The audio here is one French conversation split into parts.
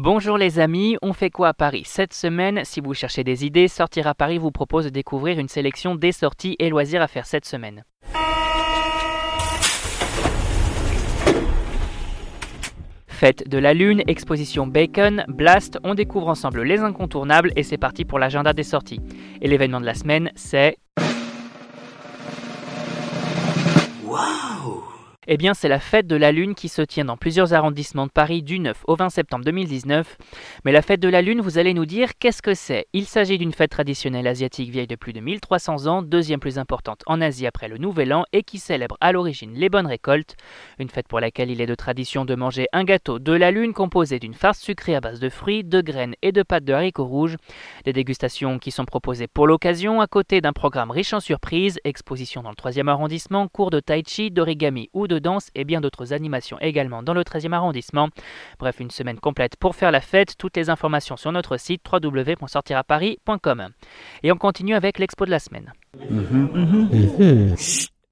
Bonjour les amis, on fait quoi à Paris cette semaine? Si vous cherchez des idées, Sortir à Paris vous propose de découvrir une sélection des sorties et loisirs à faire cette semaine. Fête de la Lune, exposition Bacon, Blast, on découvre ensemble les incontournables et c'est parti pour l'agenda des sorties. Et l'événement de la semaine, c'est... Eh bien, c'est la fête de la Lune qui se tient dans plusieurs arrondissements de Paris du 9 au 20 septembre 2019. Mais la fête de la Lune, vous allez nous dire qu'est-ce que c'est? Il s'agit d'une fête traditionnelle asiatique vieille de plus de 1300 ans, deuxième plus importante en Asie après le Nouvel An et qui célèbre à l'origine les bonnes récoltes. Une fête pour laquelle il est de tradition de manger un gâteau de la Lune composé d'une farce sucrée à base de fruits, de graines et de pâtes de haricots rouges. Des dégustations qui sont proposées pour l'occasion à côté d'un programme riche en surprises, exposition dans le 3e arrondissement, cours de tai chi, d'origami ou de danse et bien d'autres animations également dans le 13e arrondissement. Bref, une semaine complète pour faire la fête. Toutes les informations sur notre site www.sortiraparis.com. Et on continue avec l'expo de la semaine. Mhm. Mhm. Mhm.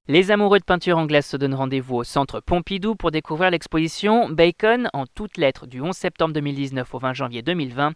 Les amoureux de peinture anglaise se donnent rendez-vous au centre Pompidou pour découvrir l'exposition Bacon en toutes lettres du 11 septembre 2019 au 20 janvier 2020.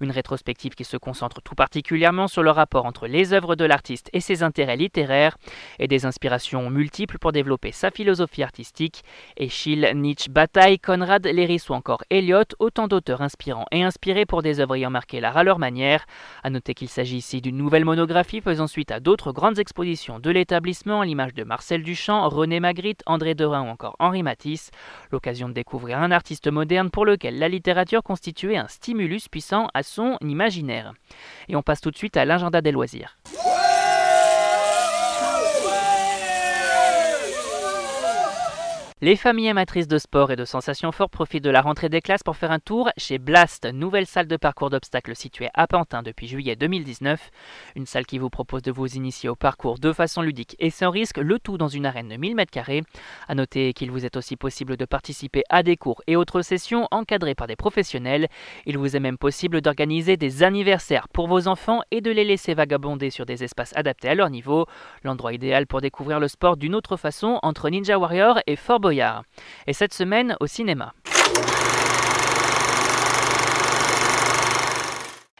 Une rétrospective qui se concentre tout particulièrement sur le rapport entre les œuvres de l'artiste et ses intérêts littéraires et des inspirations multiples pour développer sa philosophie artistique. Eschyle, Nietzsche, Bataille, Conrad, Léris ou encore Eliot, autant d'auteurs inspirants et inspirés pour des œuvres ayant marqué l'art à leur manière. À noter qu'il s'agit ici d'une nouvelle monographie faisant suite à d'autres grandes expositions de l'établissement à l'image de Marcel Duchamp, René Magritte, André Derain ou encore Henri Matisse. L'occasion de découvrir un artiste moderne pour lequel la littérature constituait un stimulus puissant à son imaginaire. Et on passe tout de suite à l'agenda des loisirs. Les familles amatrices de sport et de sensations fortes profitent de la rentrée des classes pour faire un tour chez Blast, nouvelle salle de parcours d'obstacles située à Pantin depuis juillet 2019. Une salle qui vous propose de vous initier au parcours de façon ludique et sans risque, le tout dans une arène de 1000 m2. A noter qu'il vous est aussi possible de participer à des cours et autres sessions encadrées par des professionnels. Il vous est même possible d'organiser des anniversaires pour vos enfants et de les laisser vagabonder sur des espaces adaptés à leur niveau. L'endroit idéal pour découvrir le sport d'une autre façon entre Ninja Warrior et Fort et cette semaine au cinéma.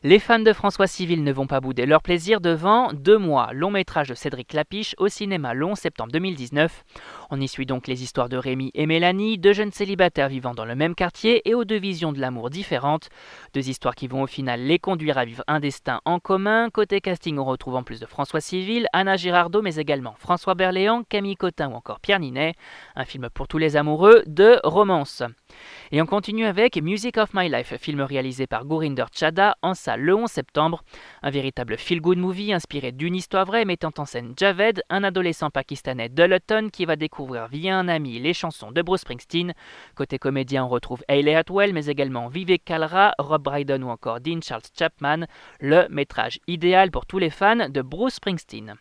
Les fans de François Civil ne vont pas bouder leur plaisir devant Deux mois, long métrage de Cédric Lapiche au cinéma long septembre 2019. On y suit donc les histoires de Rémi et Mélanie, deux jeunes célibataires vivant dans le même quartier et aux deux visions de l'amour différentes. Deux histoires qui vont au final les conduire à vivre un destin en commun. Côté casting, on retrouve en plus de François Civil, Anna Girardot, mais également François Berléand, Camille Cotin ou encore Pierre Ninet. Un film pour tous les amoureux de romance. Et on continue avec Music of My Life, film réalisé par Gurinder Chada en salle le 11 septembre. Un véritable feel-good movie inspiré d'une histoire vraie mettant en scène Javed, un adolescent pakistanais de l'automne qui va découvrir via un ami les chansons de Bruce Springsteen. Côté comédien, on retrouve Hayley Atwell, mais également Vivek Kalra, Rob Brydon ou encore Dean Charles Chapman, le métrage idéal pour tous les fans de Bruce Springsteen.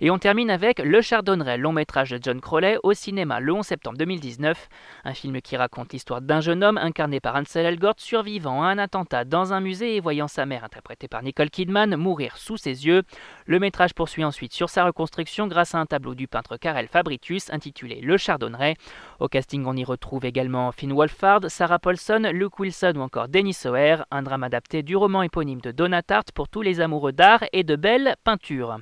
Et on termine avec Le Chardonneret, long métrage de John Crowley au cinéma le 11 septembre 2019, un film qui raconte l'histoire d'un jeune homme incarné par Ansel Elgort survivant à un attentat dans un musée et voyant sa mère interprétée par Nicole Kidman mourir sous ses yeux. Le métrage poursuit ensuite sur sa reconstruction grâce à un tableau du peintre Karel Fabricius intitulé Le Chardonneret. Au casting, on y retrouve également Finn Wolfhard, Sarah Paulson, Luke Wilson ou encore Denis Sauer, un drame adapté du roman éponyme de Donna Tartt pour tous les amoureux d'art et de belles peintures.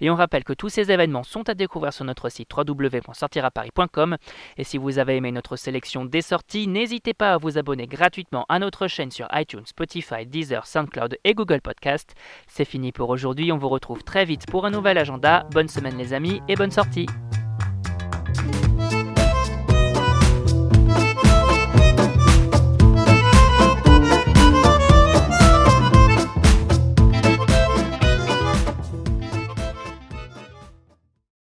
Et on rappelle que tous ces événements sont à découvrir sur notre site www.sortiraparis.com. Et si vous avez aimé notre sélection des sorties, n'hésitez pas à vous abonner gratuitement à notre chaîne sur iTunes, Spotify, Deezer, SoundCloud et Google Podcast. C'est fini pour aujourd'hui, on vous retrouve très vite pour un nouvel agenda. Bonne semaine les amis et bonne sortie